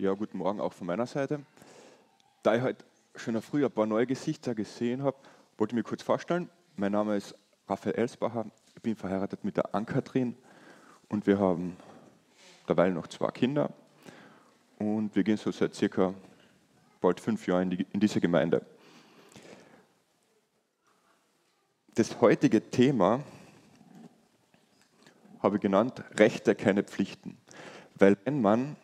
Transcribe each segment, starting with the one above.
Ja, guten Morgen auch von meiner Seite. Da ich heute schon früh ein paar neue Gesichter gesehen habe, wollte ich mich kurz vorstellen. Mein Name ist Raphael Elsbacher. Ich bin verheiratet mit der Ann-Kathrin und wir haben derweil noch zwei Kinder. Und wir gehen so seit circa bald fünf Jahren in, die, in diese Gemeinde. Das heutige Thema habe ich genannt Rechte, keine Pflichten. Weil wenn man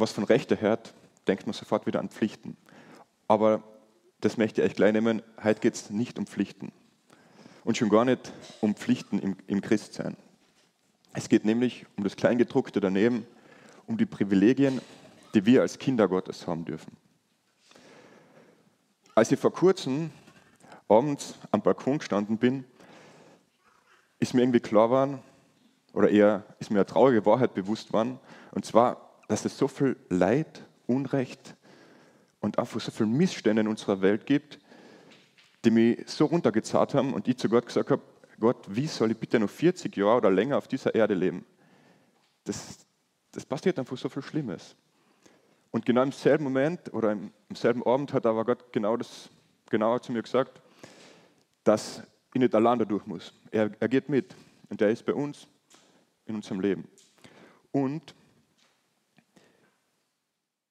was von Rechte hört, denkt man sofort wieder an Pflichten. Aber das möchte ich euch gleich nehmen. Heute geht es nicht um Pflichten. Und schon gar nicht um Pflichten im, im Christsein. Es geht nämlich um das Kleingedruckte daneben, um die Privilegien, die wir als Kinder Gottes haben dürfen. Als ich vor kurzem abends am Balkon gestanden bin, ist mir irgendwie klar geworden, oder eher ist mir eine traurige Wahrheit bewusst worden, und zwar, dass es so viel Leid, Unrecht und einfach so viel Missstände in unserer Welt gibt, die mich so runtergezahlt haben und ich zu Gott gesagt habe, Gott, wie soll ich bitte noch 40 Jahre oder länger auf dieser Erde leben? Das, das passiert einfach so viel Schlimmes. Und genau im selben Moment oder im, selben Abend hat aber Gott genau das genauer zu mir gesagt, dass ich nicht allein dadurch muss. Er, er geht mit und er ist bei uns in unserem Leben. Und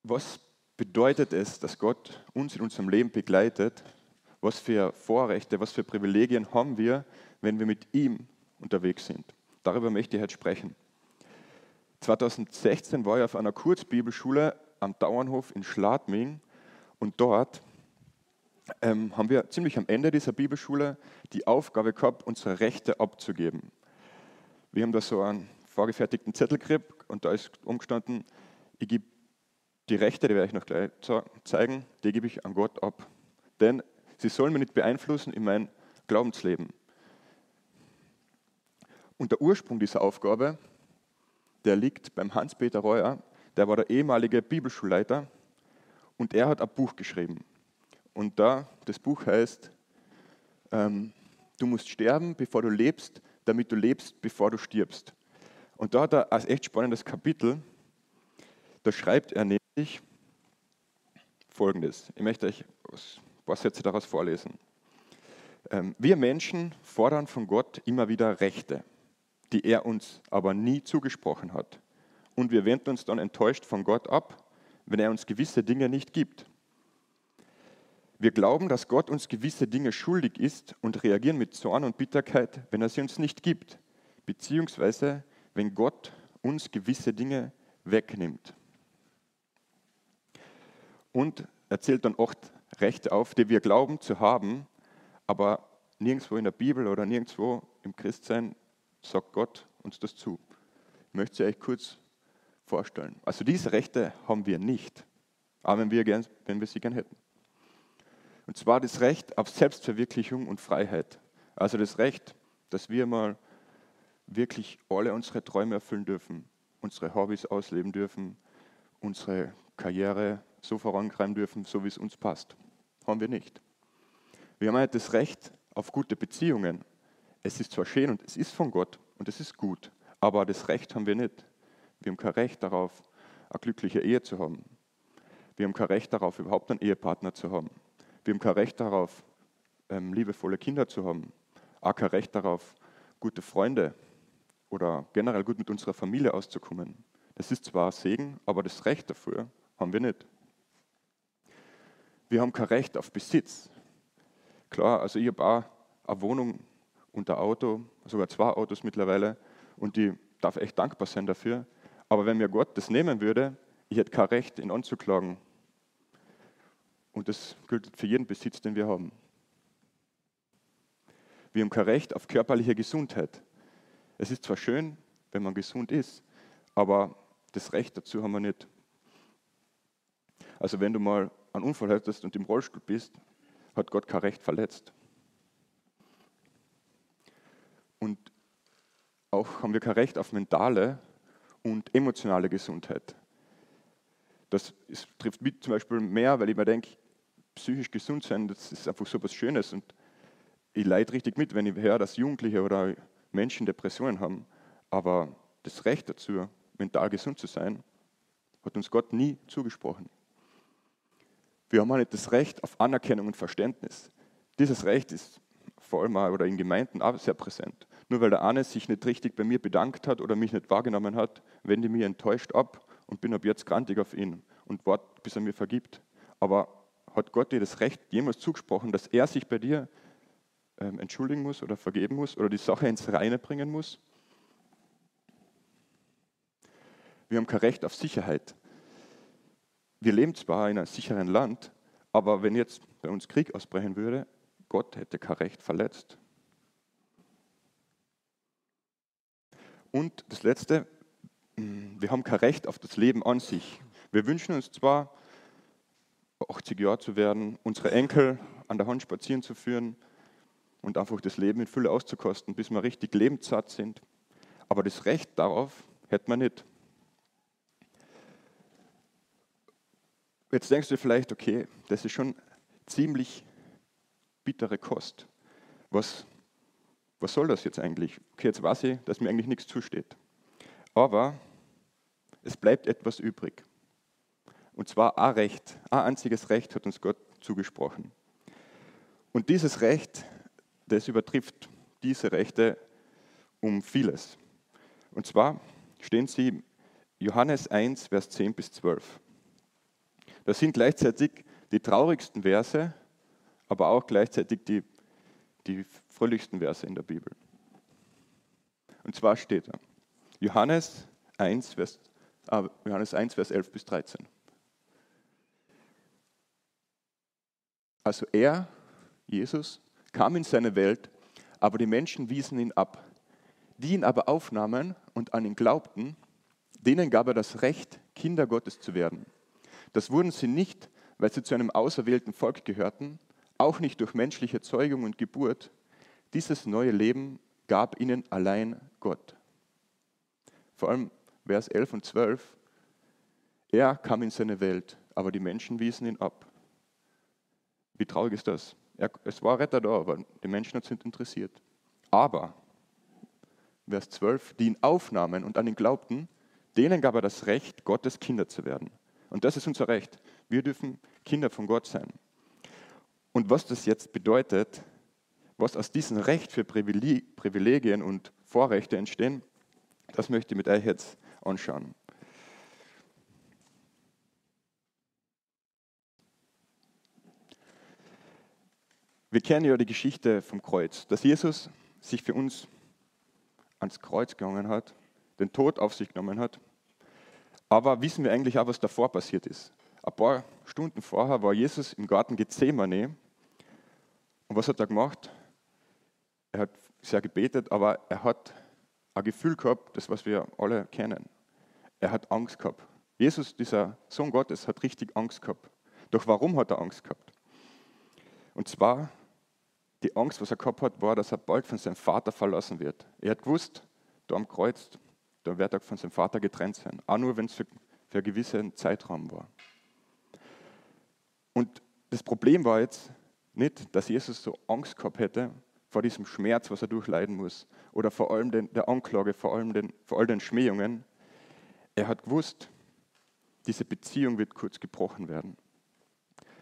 was bedeutet es, dass Gott uns in unserem Leben begleitet? Was für Vorrechte, was für Privilegien haben wir, wenn wir mit ihm unterwegs sind? Darüber möchte ich heute sprechen. 2016 war ich auf einer Kurzbibelschule am Dauernhof in Schladming und dort ähm, haben wir ziemlich am Ende dieser Bibelschule die Aufgabe gehabt, unsere Rechte abzugeben. Wir haben da so einen vorgefertigten Zettel gekriegt und da ist umgestanden, ich gebe die Rechte, die werde ich noch gleich zeigen, die gebe ich an Gott ab. Denn sie sollen mich nicht beeinflussen in mein Glaubensleben. Und der Ursprung dieser Aufgabe, der liegt beim Hans-Peter Reuer, der war der ehemalige Bibelschulleiter und er hat ein Buch geschrieben. Und da, das Buch heißt, ähm, du musst sterben, bevor du lebst, damit du lebst, bevor du stirbst. Und da hat er ein echt spannendes Kapitel, da schreibt er nämlich Folgendes. Ich möchte euch ein paar Sätze daraus vorlesen. Ähm, wir Menschen fordern von Gott immer wieder Rechte, die er uns aber nie zugesprochen hat. Und wir wenden uns dann enttäuscht von Gott ab, wenn er uns gewisse Dinge nicht gibt. Wir glauben, dass Gott uns gewisse Dinge schuldig ist und reagieren mit Zorn und Bitterkeit, wenn er sie uns nicht gibt, beziehungsweise wenn Gott uns gewisse Dinge wegnimmt und er zählt dann acht Rechte auf, die wir glauben zu haben, aber nirgendwo in der Bibel oder nirgendwo im Christsein sagt Gott uns das zu. Ich möchte sie euch kurz vorstellen. Also diese Rechte haben wir nicht, aber wenn wir, gern, wenn wir sie gern hätten. Und zwar das Recht auf Selbstverwirklichung und Freiheit. Also das Recht, dass wir mal wirklich alle unsere Träume erfüllen dürfen, unsere Hobbys ausleben dürfen, unsere Karriere so vorantreiben dürfen, so wie es uns passt. Haben wir nicht. Wir haben halt das Recht auf gute Beziehungen. Es ist zwar schön und es ist von Gott und es ist gut, aber das Recht haben wir nicht. Wir haben kein Recht darauf, eine glückliche Ehe zu haben. Wir haben kein Recht darauf, überhaupt einen Ehepartner zu haben. Wir haben kein Recht darauf, ähm, liebevolle Kinder zu haben. Auch kein Recht darauf, gute Freunde oder generell gut mit unserer Familie auszukommen. Das ist zwar Segen, aber das Recht dafür haben wir nicht. Wir haben kein Recht auf Besitz. Klar, also ich habe auch eine Wohnung und ein Auto, sogar zwei Autos mittlerweile, und ich darf echt dankbar sein dafür. Aber wenn mir Gott das nehmen würde, ich hätte kein Recht, ihn anzuklagen. Und das gilt für jeden Besitz, den wir haben. Wir haben kein Recht auf körperliche Gesundheit. Es ist zwar schön, wenn man gesund ist, aber das Recht dazu haben wir nicht. Also wenn du mal einen Unfall hattest und im Rollstuhl bist, hat Gott kein Recht verletzt. Und auch haben wir kein Recht auf mentale und emotionale Gesundheit. Das ist, trifft mich zum Beispiel mehr, weil ich mir denke, psychisch gesund sein, das ist einfach so etwas Schönes. Und ich leide richtig mit, wenn ich höre, dass Jugendliche oder Menschen Depressionen haben. Aber das Recht dazu, mental gesund zu sein, Hat uns Gott nie zugesprochen. Wir haben auch nicht das Recht auf Anerkennung und Verständnis. Dieses Recht ist vor allem auch, oder in Gemeinden auch sehr präsent. Nur weil der eine sich nicht richtig bei mir bedankt hat oder mich nicht wahrgenommen hat, wende ich mich enttäuscht ab und bin ab jetzt grantig auf ihn und warte, bis er mir vergibt. Aber hat Gott dir das Recht jemals zugesprochen, dass er sich bei dir ähm, entschuldigen muss oder vergeben muss oder die Sache ins Reine bringen muss? Wir haben kein Recht auf Sicherheit. Wir leben zwar in einem sicheren Land, aber wenn jetzt bei uns Krieg ausbrechen würde, Gott hätte kein Recht verletzt. Und das Letzte, wir haben kein Recht auf das Leben an sich. Wir wünschen uns zwar, 80 Jahre zu werden, unsere Enkel an der Hand spazieren zu führen und einfach das Leben in Fülle auszukosten, bis wir richtig lebenssatt sind. Aber das Recht darauf hätten wir nicht. Jetzt denkst du vielleicht, okay, das ist schon ziemlich bittere Kost. Was, was soll das jetzt eigentlich? Okay, jetzt weiß ich, dass mir eigentlich nichts zusteht. Aber es bleibt etwas übrig. Und zwar ein Recht, ein einziges Recht hat uns Gott zugesprochen. Und dieses Recht, das übertrifft diese Rechte um vieles. Und zwar stehen sie Johannes 1, Vers 10 bis 12. Das sind gleichzeitig die traurigsten Verse, aber auch gleichzeitig die, die fröhlichsten Verse in der Bibel. Und zwar steht da, Johannes 1, Vers, äh, Johannes 1, Vers 11 bis 13. Also er, Jesus, kam in seine Welt, aber die Menschen wiesen ihn ab. Die ihn aber aufnahmen und an ihn glaubten, denen gab er das Recht, Kinder Gottes zu werden das wurden sie nicht, weil sie zu einem auserwählten Volk gehörten, auch nicht durch menschliche Zeugung und Geburt. Dieses neue Leben gab ihnen allein Gott. Vor allem Vers 11 und 12. Er kam in seine Welt, aber die Menschen wiesen ihn ab. Wie traurig ist das? Er, es war Retter da, aber die Menschen sind interessiert. Aber, Vers 12, die ihn aufnahmen und an ihn glaubten, denen gab er das Recht, Gottes Kinder zu werden. Und das ist unser Recht. Wir dürfen Kinder von Gott sein. Und was das jetzt bedeutet, was aus diesem Recht für Privilegien und Vorrechte entstehen, das möchte ich mit euch jetzt anschauen. Wir kennen ja die Geschichte vom Kreuz, dass Jesus sich für uns ans Kreuz gegangen hat, den Tod auf sich genommen hat aber wissen wir eigentlich auch, was davor passiert ist? Ein paar Stunden vorher war Jesus im Garten Gethsemane. Und was hat er gemacht? Er hat sehr gebetet, aber er hat ein Gefühl gehabt, das was wir alle kennen. Er hat Angst gehabt. Jesus, dieser Sohn Gottes, hat richtig Angst gehabt. Doch warum hat er Angst gehabt? Und zwar, die Angst, was er gehabt hat, war, dass er bald von seinem Vater verlassen wird. Er hat gewusst, da am Kreuz, da wird er von seinem Vater getrennt sein. Auch nur, wenn es für, für einen gewissen Zeitraum war. Und das Problem war jetzt nicht, dass Jesus so Angst gehabt hätte vor diesem Schmerz, was er durchleiden muss, oder vor allem den, der Anklage, vor allem den, vor all den Schmähungen. Er hat gewusst, diese Beziehung wird kurz gebrochen werden.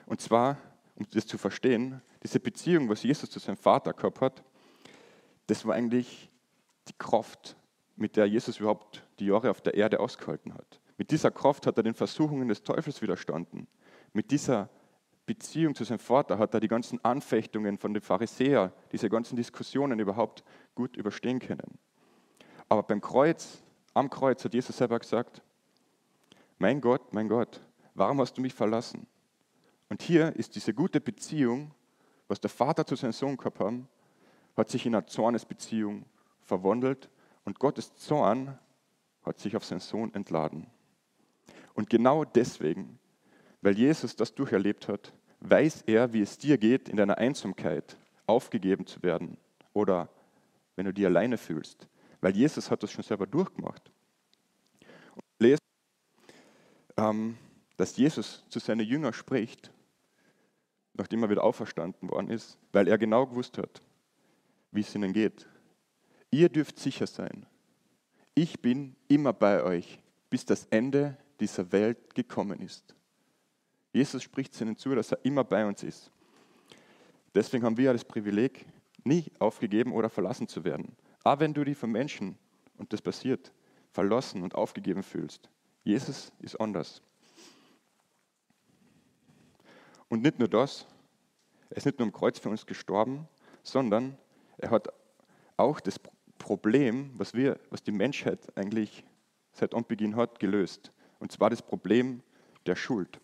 Und zwar, um das zu verstehen, diese Beziehung, was Jesus zu seinem Vater gehabt hat, das war eigentlich die Kraft, mit der Jesus überhaupt die Jahre auf der Erde ausgehalten hat. Mit dieser Kraft hat er den Versuchungen des Teufels widerstanden. Mit dieser Beziehung zu seinem Vater hat er die ganzen Anfechtungen von den Pharisäern, diese ganzen Diskussionen überhaupt gut überstehen können. Aber beim Kreuz, am Kreuz hat Jesus selber gesagt, mein Gott, mein Gott, warum hast du mich verlassen? Und hier ist diese gute Beziehung, was der Vater zu seinem Sohn gehabt hat, hat sich in eine Zornesbeziehung verwandelt und Gottes Zorn hat sich auf seinen Sohn entladen. Und genau deswegen, weil Jesus das durcherlebt hat, weiß er, wie es dir geht, in deiner Einsamkeit aufgegeben zu werden oder wenn du dich alleine fühlst. Weil Jesus hat das schon selber durchgemacht. Und lesen, ähm, dass Jesus zu seinen Jüngern spricht, nachdem er wieder auferstanden worden ist, weil er genau gewusst hat, wie es ihnen geht. Ihr dürft sicher sein, ich bin immer bei euch bis das Ende dieser Welt gekommen ist. Jesus spricht es ihnen zu, dass er immer bei uns ist. Deswegen haben wir das Privileg, nie aufgegeben oder verlassen zu werden. Aber wenn du dich von Menschen, und das passiert, verlassen und aufgegeben fühlst, Jesus ist anders. Und nicht nur das, er ist nicht nur am Kreuz für uns gestorben, sondern er hat auch das Problem, was, wir, was die Menschheit eigentlich seit Anbeginn hat, gelöst. Und zwar das Problem der Schuld.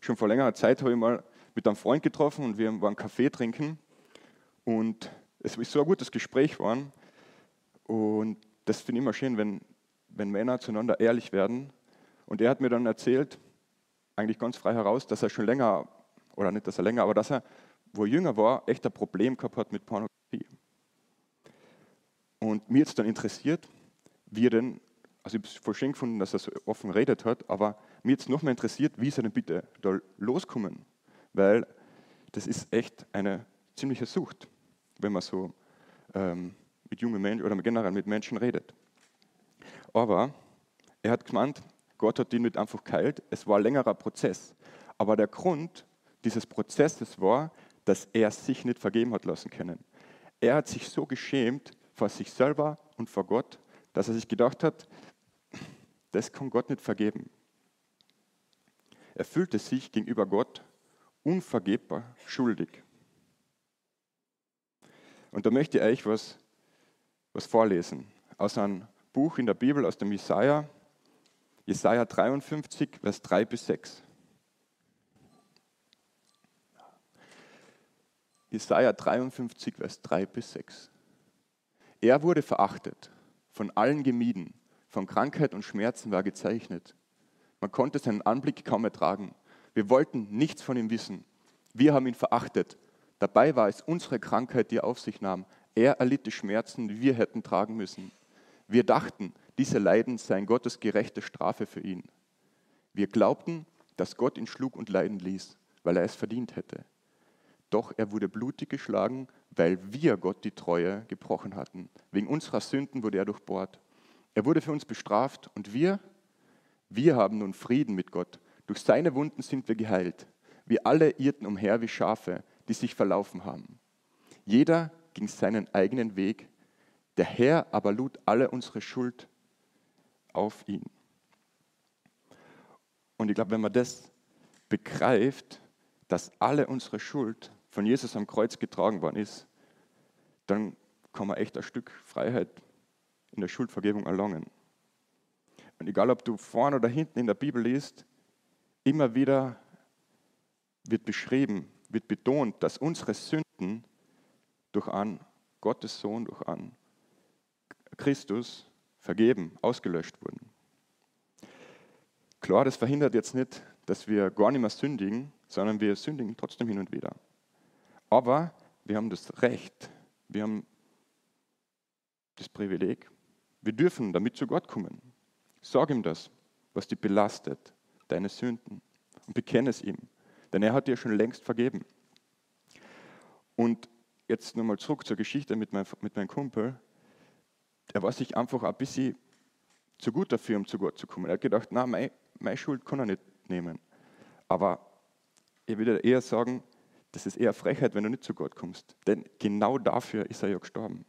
Schon vor längerer Zeit habe ich mal mit einem Freund getroffen und wir waren Kaffee trinken. Und es ist so ein gutes Gespräch geworden. Und das finde ich immer schön, wenn, wenn Männer zueinander ehrlich werden. Und er hat mir dann erzählt, eigentlich ganz frei heraus, dass er schon länger, oder nicht, dass er länger, aber dass er, wo er jünger war, echt ein Problem gehabt hat mit Pornografie. Und mir jetzt dann interessiert, wie er denn, also ich habe es voll schön gefunden, dass er so offen geredet hat, aber mir jetzt noch mehr interessiert, wie ist er denn bitte da loskommen? Weil das ist echt eine ziemliche Sucht, wenn man so ähm, mit jungen Menschen oder generell mit Menschen redet. Aber er hat gemeint, Gott hat ihn nicht einfach geheilt, es war ein längerer Prozess. Aber der Grund dieses Prozesses war, dass er sich nicht vergeben hat lassen können. Er hat sich so geschämt vor sich selber und vor Gott, dass er sich gedacht hat, das kann Gott nicht vergeben. Er fühlte sich gegenüber Gott unvergebbar schuldig. Und da möchte ich euch was, was vorlesen aus einem Buch in der Bibel, aus dem Jesaja, Jesaja 53, Vers 3 bis 6. Jesaja 53, Vers 3 bis 6. Er wurde verachtet, von allen gemieden, von Krankheit und Schmerzen war gezeichnet. Man konnte seinen Anblick kaum ertragen. Wir wollten nichts von ihm wissen. Wir haben ihn verachtet. Dabei war es unsere Krankheit, die er auf sich nahm. Er erlitt die Schmerzen, die wir hätten tragen müssen. Wir dachten, diese Leiden seien Gottes gerechte Strafe für ihn. Wir glaubten, dass Gott ihn schlug und leiden ließ, weil er es verdient hätte. Doch er wurde blutig geschlagen, weil wir Gott die Treue gebrochen hatten. Wegen unserer Sünden wurde er durchbohrt. Er wurde für uns bestraft und wir, wir haben nun Frieden mit Gott. Durch seine Wunden sind wir geheilt. Wir alle irrten umher wie Schafe, die sich verlaufen haben. Jeder ging seinen eigenen Weg. Der Herr aber lud alle unsere Schuld auf ihn. Und ich glaube, wenn man das begreift, dass alle unsere Schuld von Jesus am Kreuz getragen worden ist, dann kann man echt ein Stück Freiheit in der Schuldvergebung erlangen. Und egal, ob du vorne oder hinten in der Bibel liest, immer wieder wird beschrieben, wird betont, dass unsere Sünden durch einen Gottes Sohn, durch einen Christus vergeben, ausgelöscht wurden. Klar, das verhindert jetzt nicht, dass wir gar nicht mehr sündigen, sondern wir sündigen trotzdem hin und wieder. Aber wir haben das Recht, wir haben das Privileg, wir dürfen damit zu Gott kommen. Sag ihm das, was dich belastet, deine Sünden, und bekenne es ihm, denn er hat dir schon längst vergeben. Und jetzt nochmal zurück zur Geschichte mit, mein, mit meinem Kumpel er war sich einfach ein bisschen zu gut dafür, um zu Gott zu kommen. Er hat gedacht, na, meine, meine Schuld kann er nicht nehmen. Aber ich würde eher sagen, das ist eher Frechheit, wenn du nicht zu Gott kommst. Denn genau dafür ist er ja gestorben.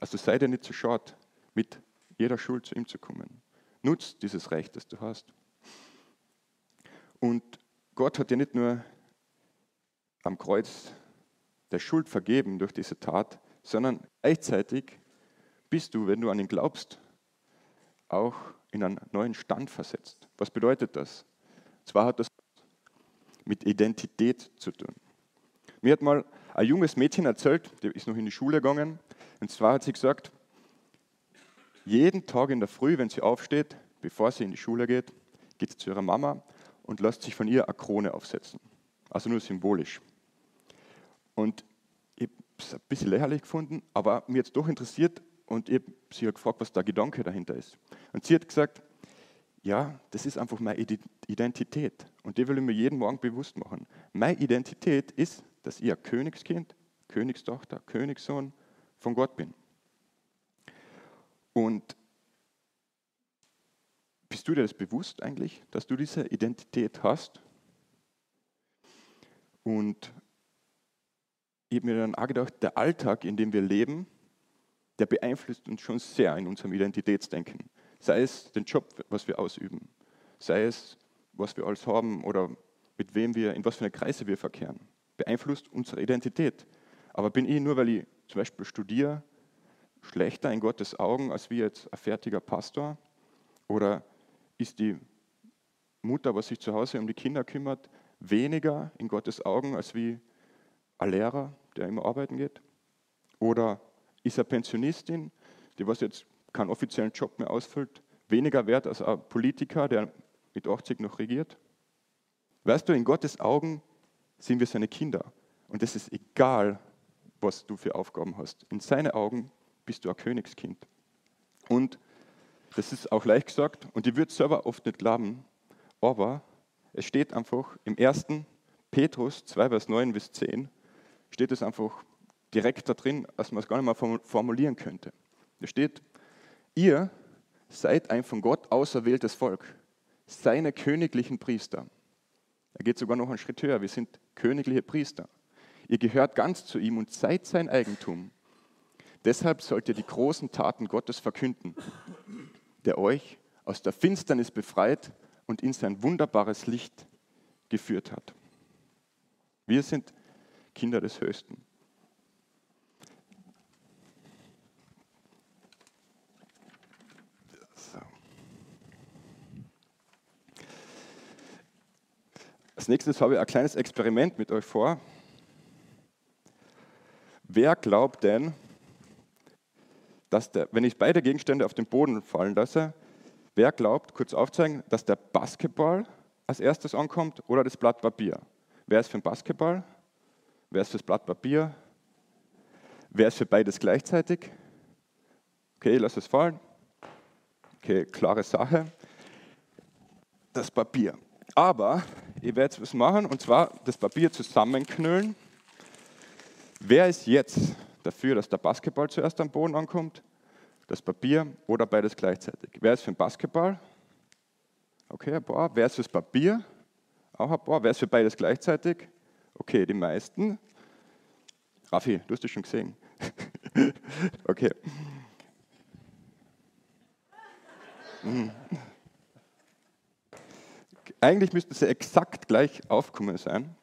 Also sei dir nicht zu schade, mit jeder Schuld zu ihm zu kommen. Nutz dieses Recht, das du hast. Und Gott hat dir nicht nur am Kreuz der Schuld vergeben durch diese Tat, sondern gleichzeitig bist du, wenn du an ihn glaubst, auch in einen neuen Stand versetzt. Was bedeutet das? Zwar hat das mit Identität zu tun. Mir hat mal ein junges Mädchen erzählt, die ist noch in die Schule gegangen, und zwar hat sie gesagt, jeden Tag in der Früh, wenn sie aufsteht, bevor sie in die Schule geht, geht sie zu ihrer Mama und lässt sich von ihr eine Krone aufsetzen. Also nur symbolisch. Und ich habe es ein bisschen lächerlich gefunden, aber mir jetzt doch interessiert, und ich habe sie gefragt, was der Gedanke dahinter ist. Und sie hat gesagt, ja, das ist einfach meine Identität. Und die will ich mir jeden Morgen bewusst machen. Meine Identität ist, dass ich ein Königskind, Königstochter, Königssohn von Gott bin. Und bist du dir das bewusst eigentlich, dass du diese Identität hast? Und ich habe mir dann auch gedacht, der Alltag, in dem wir leben, der beeinflusst uns schon sehr in unserem Identitätsdenken. Sei es den Job, was wir ausüben, sei es, was wir alles haben oder mit wem wir, in was für eine Kreise wir verkehren, beeinflusst unsere Identität. Aber bin ich nur, weil ich zum Beispiel studiere, schlechter in Gottes Augen als wie jetzt ein fertiger Pastor? Oder ist die Mutter, was sich zu Hause um die Kinder kümmert, weniger in Gottes Augen als wie ein Lehrer, der immer arbeiten geht? Oder ist eine Pensionistin, die was jetzt keinen offiziellen Job mehr ausfüllt, weniger wert als ein Politiker, der mit 80 noch regiert? Weißt du, in Gottes Augen sind wir seine Kinder. Und es ist egal, was du für Aufgaben hast. In seinen Augen bist du ein Königskind. Und das ist auch leicht gesagt und ich würde selber oft nicht glauben, aber es steht einfach im 1. Petrus 2, Vers 9 bis 10, steht es einfach direkt da drin, als man es gar nicht mal formulieren könnte. Da steht, ihr seid ein von Gott auserwähltes Volk, seine königlichen Priester. Er geht sogar noch einen Schritt höher, wir sind königliche Priester. Ihr gehört ganz zu ihm und seid sein Eigentum. Deshalb sollt ihr die großen Taten Gottes verkünden, der euch aus der Finsternis befreit und in sein wunderbares Licht geführt hat. Wir sind Kinder des Höchsten. Als nächstes habe ich ein kleines Experiment mit euch vor. Wer glaubt denn, dass der, wenn ich beide Gegenstände auf den Boden fallen lasse, wer glaubt, kurz aufzeigen, dass der Basketball als erstes ankommt oder das Blatt Papier? Wer ist für den Basketball? Wer ist für das Blatt Papier? Wer ist für beides gleichzeitig? Okay, lass es fallen. Okay, klare Sache. Das Papier. Aber ich werde jetzt was machen und zwar das Papier zusammenknüllen. Wer ist jetzt dafür, dass der Basketball zuerst am Boden ankommt, das Papier oder beides gleichzeitig. Wer ist für den Basketball? Okay, ein paar. Wer ist fürs Papier? Auch ein paar. Wer ist für beides gleichzeitig? Okay, die meisten. Raffi, du hast das schon gesehen. okay. Mhm. Eigentlich müssten sie exakt gleich aufkommen sein.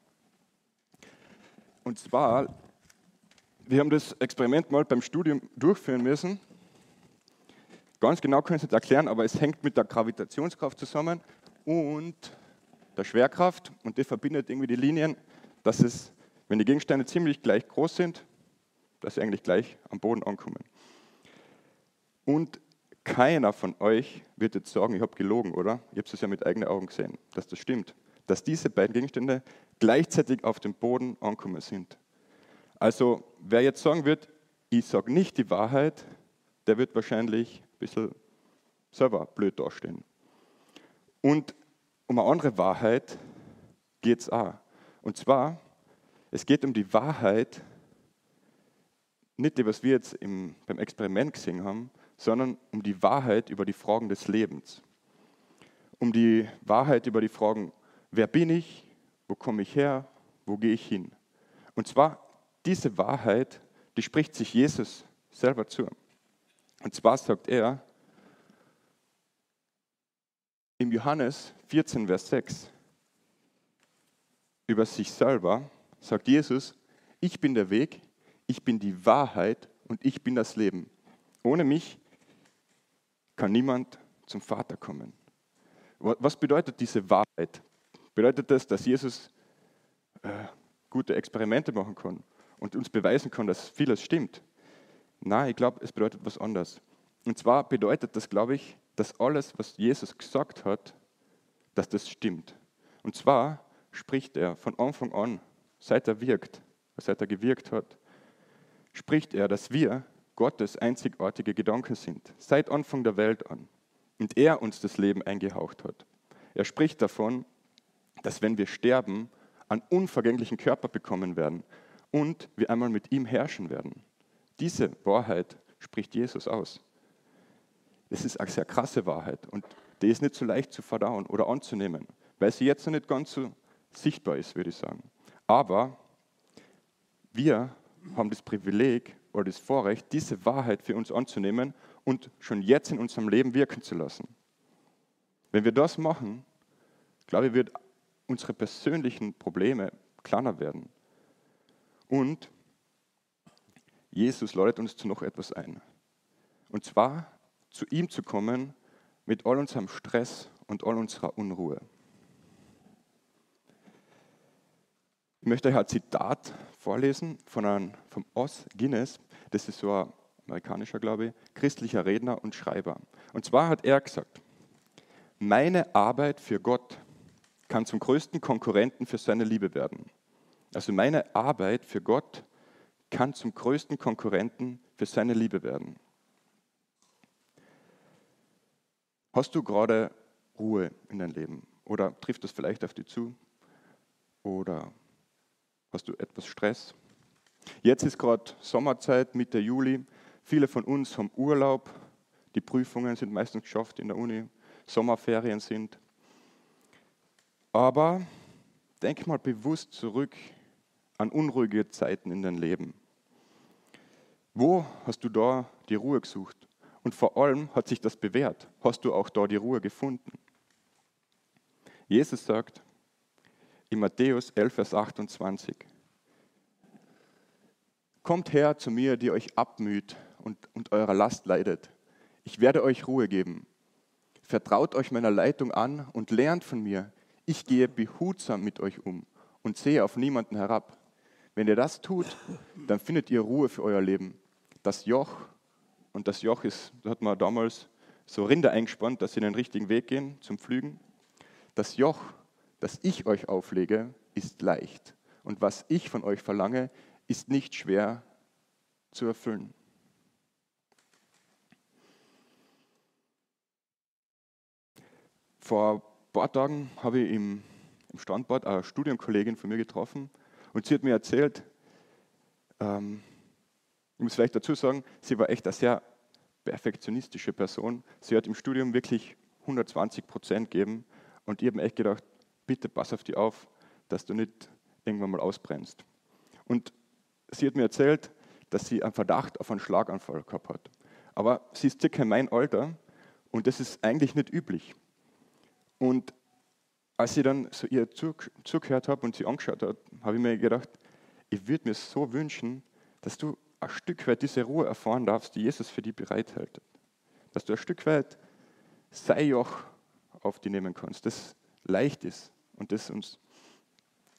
Und zwar wir haben das Experiment mal beim Studium durchführen müssen. Ganz genau können Sie es nicht erklären, aber es hängt mit der Gravitationskraft zusammen und der Schwerkraft und die verbindet irgendwie die Linien, dass es, wenn die Gegenstände ziemlich gleich groß sind, dass sie eigentlich gleich am Boden ankommen. Und keiner von euch wird jetzt sagen, ich habe gelogen, oder? Ihr habt es ja mit eigenen Augen gesehen, dass das stimmt. Dass diese beiden Gegenstände gleichzeitig auf dem Boden ankommen sind. Also wer jetzt sagen wird, ich sage nicht die Wahrheit, der wird wahrscheinlich ein bisschen selber blöd dastehen. Und um eine andere Wahrheit geht es auch. Und zwar, es geht um die Wahrheit, nicht die, was wir jetzt im, beim Experiment gesehen haben, sondern um die Wahrheit über die Fragen des Lebens. Um die Wahrheit über die Fragen, wer bin ich, wo komme ich her, wo gehe ich hin. Und zwar diese Wahrheit, die spricht sich Jesus selber zu. Und zwar sagt er im Johannes 14, Vers 6 über sich selber, sagt Jesus, ich bin der Weg, ich bin die Wahrheit und ich bin das Leben. Ohne mich kann niemand zum Vater kommen. Was bedeutet diese Wahrheit? Bedeutet das, dass Jesus äh, gute Experimente machen kann? und uns beweisen kann, dass vieles stimmt. Nein, ich glaube, es bedeutet was anderes. Und zwar bedeutet das, glaube ich, dass alles, was Jesus gesagt hat, dass das stimmt. Und zwar spricht er von Anfang an, seit er wirkt, seit er gewirkt hat, spricht er, dass wir Gottes einzigartige Gedanken sind, seit Anfang der Welt an. Und er uns das Leben eingehaucht hat. Er spricht davon, dass wenn wir sterben, einen unvergänglichen Körper bekommen werden, und wir einmal mit ihm herrschen werden. Diese Wahrheit spricht Jesus aus. Das ist eine sehr krasse Wahrheit und die ist nicht so leicht zu verdauen oder anzunehmen, weil sie jetzt noch nicht ganz so sichtbar ist, würde ich sagen. Aber wir haben das Privileg oder das Vorrecht, diese Wahrheit für uns anzunehmen und schon jetzt in unserem Leben wirken zu lassen. Wenn wir das machen, glaube ich, wird unsere persönlichen Probleme kleiner werden. Und Jesus lädt uns zu noch etwas ein. Und zwar zu ihm zu kommen mit all unserem Stress und all unserer Unruhe. Ich möchte euch ein Zitat vorlesen von einem, vom Os Guinness. Das ist so ein amerikanischer, glaube ich, christlicher Redner und Schreiber. Und zwar hat er gesagt, meine Arbeit für Gott kann zum größten Konkurrenten für seine Liebe werden. Also meine Arbeit für Gott kann zum größten Konkurrenten für seine Liebe werden. Hast du gerade Ruhe in deinem Leben? Oder trifft das vielleicht auf dich zu? Oder hast du etwas Stress? Jetzt ist gerade Sommerzeit, Mitte Juli. Viele von uns haben Urlaub. Die Prüfungen sind meistens geschafft in der Uni. Sommerferien sind. Aber denk mal bewusst zurück an unruhige Zeiten in deinem Leben. Wo hast du da die Ruhe gesucht? Und vor allem hat sich das bewährt. Hast du auch da die Ruhe gefunden? Jesus sagt in Matthäus 11, Vers 28, Kommt her zu mir, die euch abmüht und, und eurer Last leidet. Ich werde euch Ruhe geben. Vertraut euch meiner Leitung an und lernt von mir. Ich gehe behutsam mit euch um und sehe auf niemanden herab. Wenn ihr das tut, dann findet ihr Ruhe für euer Leben. Das Joch, und das Joch ist, da hat man damals so Rinder eingespannt, dass sie den richtigen Weg gehen zum Pflügen. Das Joch, das ich euch auflege, ist leicht. Und was ich von euch verlange, ist nicht schwer zu erfüllen. Vor ein paar Tagen habe ich im, Standbad eine Studienkollegin von mir getroffen und sie hat mir erzählt, ähm, ich muss vielleicht dazu sagen, sie war echt eine sehr perfektionistische Person. Sie hat im Studium wirklich 120 Prozent gegeben und ich habe mir echt gedacht, bitte pass auf die auf, dass du nicht irgendwann mal ausbrennst. Und sie hat mir erzählt, dass sie einen Verdacht auf einen Schlaganfall gehabt hat. Aber sie ist circa mein Alter und das ist eigentlich nicht üblich. Und als ich dann so ihr zugehört habe und sie angeschaut habe, habe ich mir gedacht, ich würde mir so wünschen, dass du ein Stück weit diese Ruhe erfahren darfst, die Jesus für dich bereithält. Dass du ein Stück weit sei Joch auf dich nehmen kannst, das leicht ist und das uns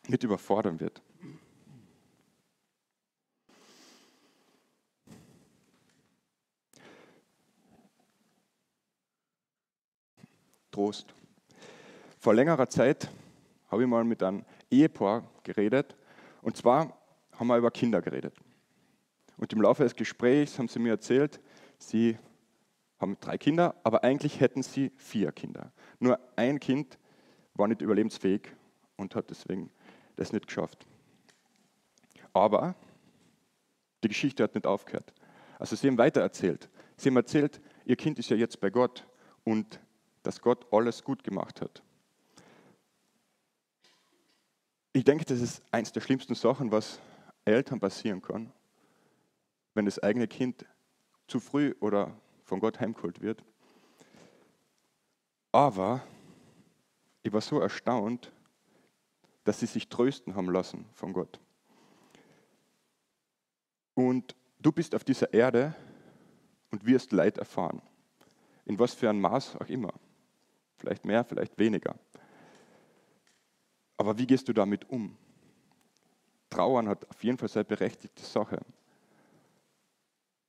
nicht überfordern wird. Trost. Vor längerer Zeit habe ich mal mit einem Ehepaar geredet. Und zwar haben wir über Kinder geredet. Und im Laufe des Gesprächs haben sie mir erzählt, sie haben drei Kinder, aber eigentlich hätten sie vier Kinder. Nur ein Kind war nicht überlebensfähig und hat deswegen das nicht geschafft. Aber die Geschichte hat nicht aufgehört. Also sie haben weiter erzählt. Sie haben erzählt, ihr Kind ist ja jetzt bei Gott und dass Gott alles gut gemacht hat. Ich denke, das ist eins der schlimmsten Sachen, was Eltern passieren kann, wenn das eigene Kind zu früh oder von Gott heimgeholt wird. Aber ich war so erstaunt, dass sie sich trösten haben lassen von Gott. Und du bist auf dieser Erde und wirst Leid erfahren. In was für ein Maß auch immer. Vielleicht mehr, vielleicht weniger. Aber wie gehst du damit um? Trauern hat auf jeden Fall seine berechtigte Sache.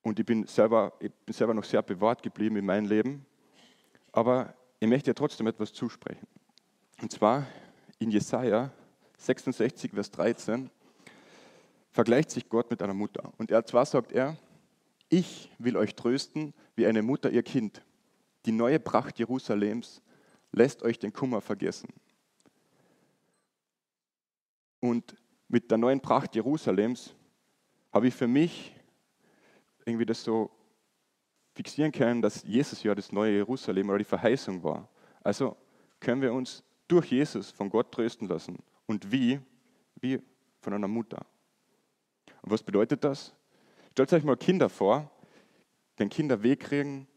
Und ich bin, selber, ich bin selber noch sehr bewahrt geblieben in meinem Leben. Aber ich möchte dir trotzdem etwas zusprechen. Und zwar in Jesaja 66, Vers 13 vergleicht sich Gott mit einer Mutter. Und er zwar sagt er, ich will euch trösten wie eine Mutter ihr Kind. Die neue Pracht Jerusalems lässt euch den Kummer vergessen. Und mit der neuen Pracht Jerusalems habe ich für mich irgendwie das so fixieren können, dass Jesus ja das neue Jerusalem oder die Verheißung war. Also können wir uns durch Jesus von Gott trösten lassen. Und wie? Wie von einer Mutter. Und was bedeutet das? Stellt euch mal Kinder vor, wenn Kinder wehkriegen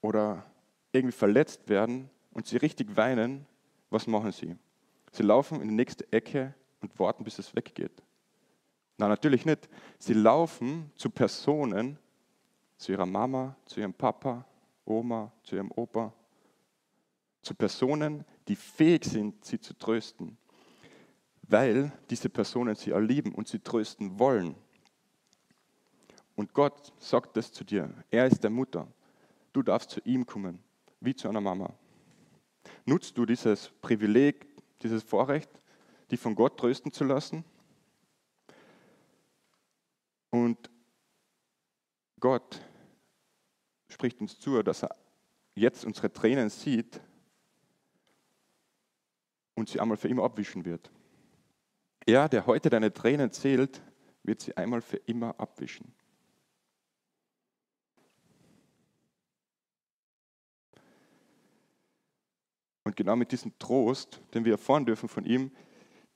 oder irgendwie verletzt werden und sie richtig weinen, was machen sie? Sie laufen in die nächste Ecke und warten, bis es weggeht. Nein, natürlich nicht. Sie laufen zu Personen, zu ihrer Mama, zu ihrem Papa, Oma, zu ihrem Opa, zu Personen, die fähig sind, sie zu trösten, weil diese Personen sie erlieben und sie trösten wollen. Und Gott sagt das zu dir. Er ist der Mutter. Du darfst zu ihm kommen, wie zu einer Mama. Nutzt du dieses Privileg, dieses Vorrecht, dich von Gott trösten zu lassen? Und Gott spricht uns zu, dass er jetzt unsere Tränen sieht und sie einmal für immer abwischen wird. Er, der heute deine Tränen zählt, wird sie einmal für immer abwischen. Und genau mit diesem Trost, den wir erfahren dürfen von ihm,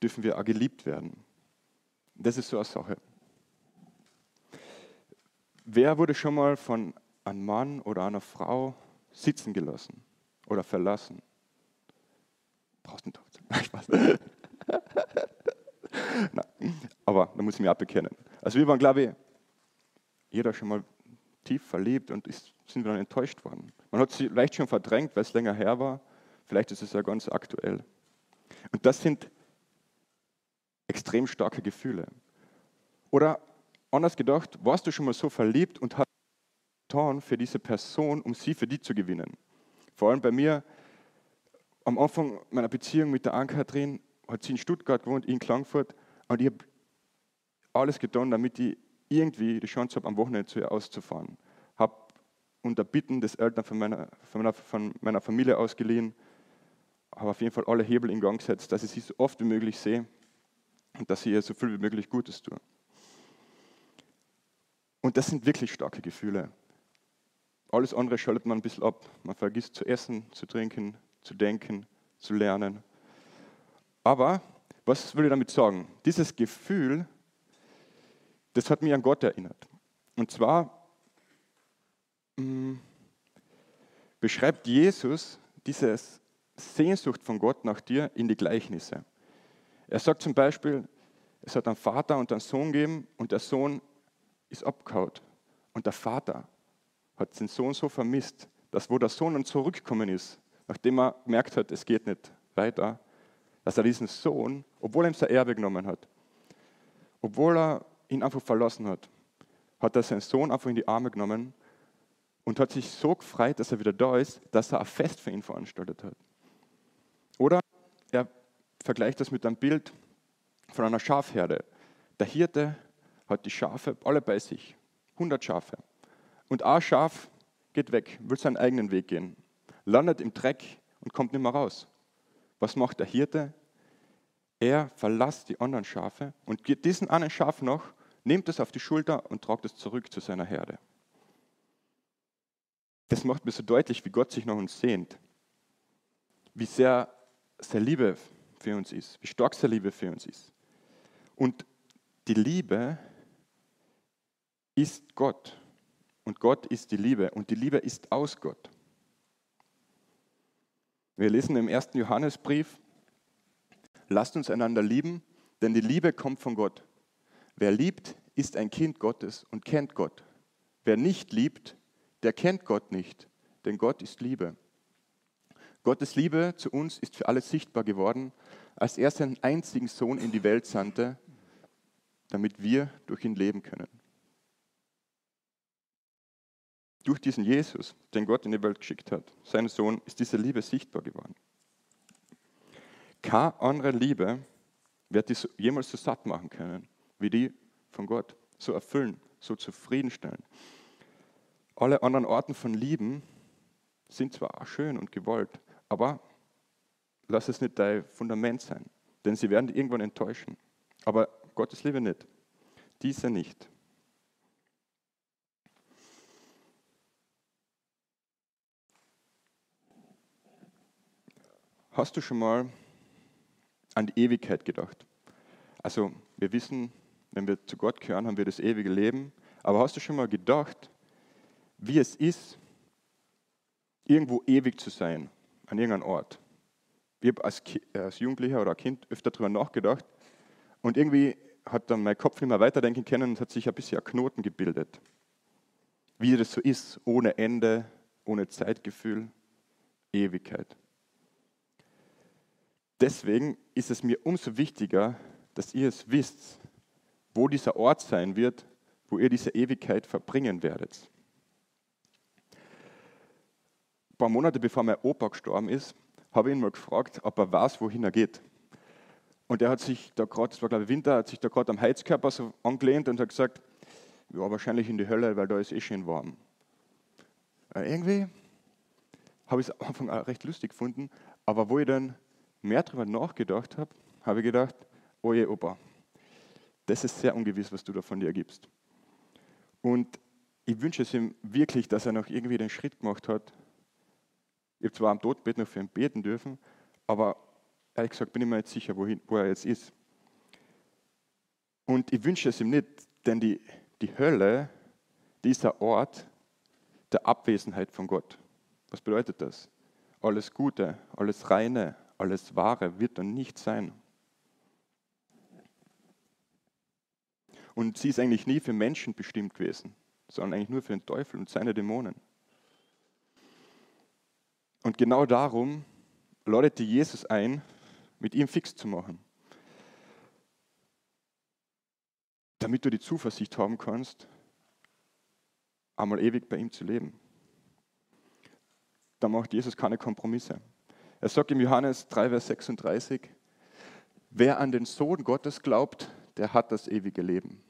dürfen wir auch geliebt werden. Das ist so eine Sache. Wer wurde schon mal von einem Mann oder einer Frau sitzen gelassen oder verlassen? Brauchst du aber da muss ich mich abbekennen. Also wir waren, glaube ich, jeder schon mal tief verliebt und ist, sind dann enttäuscht worden. Man hat sie vielleicht schon verdrängt, weil es länger her war. Vielleicht ist es ja ganz aktuell. Und das sind extrem starke Gefühle. Oder anders gedacht, warst du schon mal so verliebt und hast getan für diese Person, um sie für die zu gewinnen? Vor allem bei mir, am Anfang meiner Beziehung mit der Ann-Kathrin, hat sie in Stuttgart gewohnt, in Klangfurt, und ich habe alles getan, damit ich irgendwie die Chance habe, am Wochenende zu ihr auszufahren. Habe unter Bitten des Eltern von meiner, von meiner, von meiner Familie ausgeliehen, habe auf jeden Fall alle Hebel in Gang gesetzt, dass ich sie so oft wie möglich sehe und dass ich ihr so viel wie möglich Gutes tue. Und das sind wirklich starke Gefühle. Alles andere schaltet man ein bisschen ab. Man vergisst zu essen, zu trinken, zu denken, zu lernen. Aber was will ich damit sagen? Dieses Gefühl, das hat mich an Gott erinnert. Und zwar mh, mm, beschreibt Jesus diese Sehnsucht von Gott nach dir in die Gleichnisse. Er sagt zum Beispiel, es hat einen Vater und einen Sohn gegeben und der Sohn ist abgehaut. Und der Vater hat den Sohn so vermisst, dass wo der Sohn dann zurückgekommen ist, nachdem er gemerkt hat, es geht nicht weiter, dass er diesen Sohn, obwohl er ihm sein Erbe genommen hat, obwohl er ihn einfach verlassen hat, hat er seinen Sohn einfach in die Arme genommen und hat sich so gefreut, dass er wieder da ist, dass er ein Fest für ihn veranstaltet hat. Oder er vergleicht das mit einem Bild von einer Schafherde. Der Hirte hat die Schafe alle bei sich, 100 Schafe. Und ein Schaf geht weg, will seinen eigenen Weg gehen, landet im Dreck und kommt nicht mehr raus. Was macht der Hirte? Er verlässt die anderen Schafe und geht diesen einen Schaf noch, nimmt es auf die Schulter und tragt es zurück zu seiner Herde. Das macht mir so deutlich, wie Gott sich nach uns sehnt, wie sehr seine Liebe für uns ist, wie stark seine Liebe für uns ist. Und die Liebe ist Gott. Und Gott ist die Liebe. Und die Liebe ist aus Gott. Wir lesen im ersten Johannesbrief, lasst uns einander lieben, denn die Liebe kommt von Gott. Wer liebt, ist ein Kind Gottes und kennt Gott. Wer nicht liebt, der kennt Gott nicht, denn Gott ist Liebe. Gottes Liebe zu uns ist für alle sichtbar geworden, als er seinen einzigen Sohn in die Welt sandte, damit wir durch ihn leben können. Durch diesen Jesus, den Gott in die Welt geschickt hat, seinen Sohn, ist diese Liebe sichtbar geworden. Keine andere Liebe wird dich jemals so satt machen können, wie die von Gott, so erfüllen, so zufriedenstellen. Alle anderen Arten von Lieben sind zwar schön und gewollt, aber lass es nicht dein Fundament sein, denn sie werden dich irgendwann enttäuschen. Aber Gottes Liebe nicht. Diese nicht. Hast du schon mal an die Ewigkeit gedacht? Also wir wissen, wenn wir zu Gott gehören, haben wir das ewige Leben. Aber hast du schon mal gedacht, wie es ist, irgendwo ewig zu sein, an irgendeinem Ort? Ich habe als, als Jugendlicher oder Kind öfter darüber nachgedacht und irgendwie hat dann mein Kopf nicht mehr weiterdenken können und hat sich ein bisschen ein Knoten gebildet. Wie das so ist, ohne Ende, ohne Zeitgefühl, Ewigkeit. Deswegen ist es mir umso wichtiger, dass ihr es wisst, wo dieser Ort sein wird, wo ihr diese Ewigkeit verbringen werdet. Ein paar Monate bevor mein Opa gestorben ist, habe ich ihn mal gefragt, ob er weiß, wohin er geht. Und er hat sich da gerade, es war glaube ich Winter, hat sich da gerade am Heizkörper so angelehnt und hat gesagt, ja, wahrscheinlich in die Hölle, weil da ist eh schön warm. Äh, irgendwie habe ich es am Anfang auch recht lustig gefunden, aber wo ich dann mehr darüber nachgedacht habe, habe ich gedacht, oh je, Opa, das ist sehr ungewiss, was du da von dir gibst. Und ich wünsche es ihm wirklich, dass er noch irgendwie den Schritt gemacht hat. Ich habe zwar am Todbett noch für ihn beten dürfen, aber ehrlich gesagt bin ich mir nicht sicher, wohin, wo er jetzt ist. Und ich wünsche es ihm nicht, denn die, die Hölle, dieser Ort der Abwesenheit von Gott. Was bedeutet das? Alles Gute, alles Reine, alles Wahre wird dann nicht sein. Und sie ist eigentlich nie für Menschen bestimmt gewesen, sondern eigentlich nur für den Teufel und seine Dämonen. Und genau darum läutete Jesus ein, mit ihm fix zu machen. Damit du die Zuversicht haben kannst, einmal ewig bei ihm zu leben. Da macht Jesus keine Kompromisse. Er sagt im Johannes 3, Vers 36, wer an den Sohn Gottes glaubt, der hat das ewige Leben.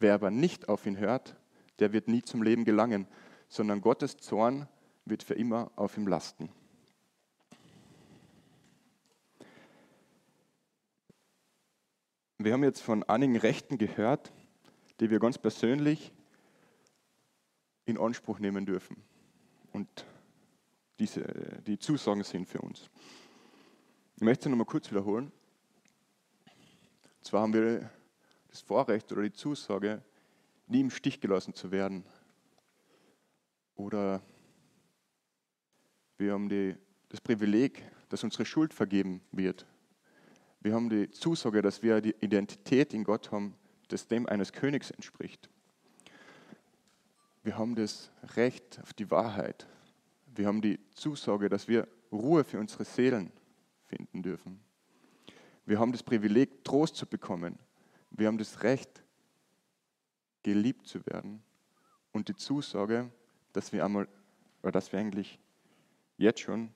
Wer aber nicht auf ihn hört, der wird nie zum Leben gelangen, sondern Gottes Zorn wird für immer auf ihm lasten. Wir haben jetzt von einigen Rechten gehört, die wir ganz persönlich in Anspruch nehmen dürfen. Und diese, die Zusagen sind für uns. Ich möchte es nochmal kurz wiederholen. Und zwar haben wir das Vorrecht oder die Zusage, nie im Stich gelassen zu werden. Oder wir haben die, das Privileg, dass unsere Schuld vergeben wird. Wir haben die Zusage, dass wir die Identität in Gott haben, das dem eines Königs entspricht. Wir haben das Recht auf die Wahrheit. Wir haben die Zusage, dass wir Ruhe für unsere Seelen finden dürfen. Wir haben das Privileg, Trost zu bekommen. Wir haben das Recht, geliebt zu werden und die Zusage, dass wir einmal, oder dass wir eigentlich jetzt schon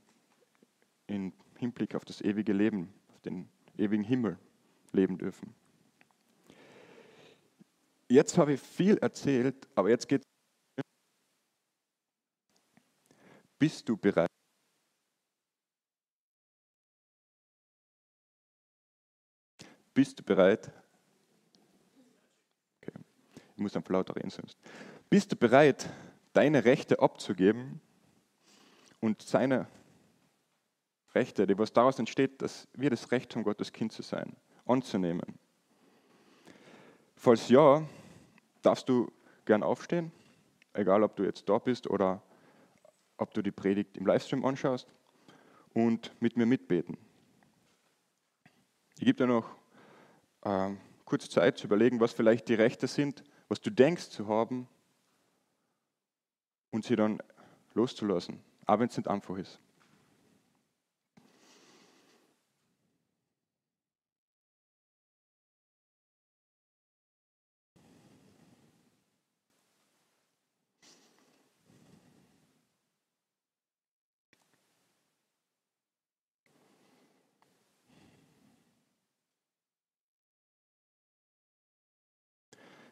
im Hinblick auf das ewige Leben, auf den ewigen Himmel leben dürfen. Jetzt habe ich viel erzählt, aber jetzt geht es. Bist du bereit? Bist du bereit, ich muss dann lauter reden sonst. Bist du bereit, deine Rechte abzugeben und seine Rechte, die was daraus entsteht, dass wir das Recht haben, Gottes Kind zu sein, anzunehmen? Falls ja, darfst du gern aufstehen, egal ob du jetzt da bist oder ob du die Predigt im Livestream anschaust und mit mir mitbeten. Ich gebe dir noch äh, kurz Zeit zu überlegen, was vielleicht die Rechte sind, was du denkst zu haben und sie dann loszulassen, auch wenn es nicht einfach ist.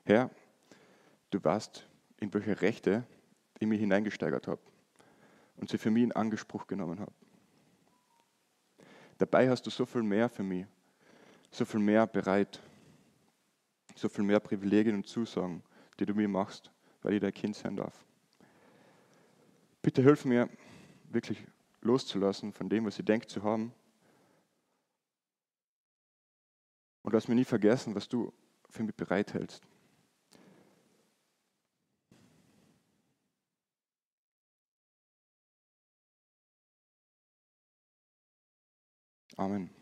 Herr, du weißt, in welche Rechte ich mich hineingesteigert habe und sie für mich in Anspruch genommen habe. Dabei hast du so viel mehr für mich, so viel mehr bereit, so viel mehr Privilegien und Zusagen, die du mir machst, weil ich dein Kind sein darf. Bitte hilf mir, wirklich loszulassen von dem, was ich denke zu haben. Und lass mich nie vergessen, was du für mich bereithältst. Amen.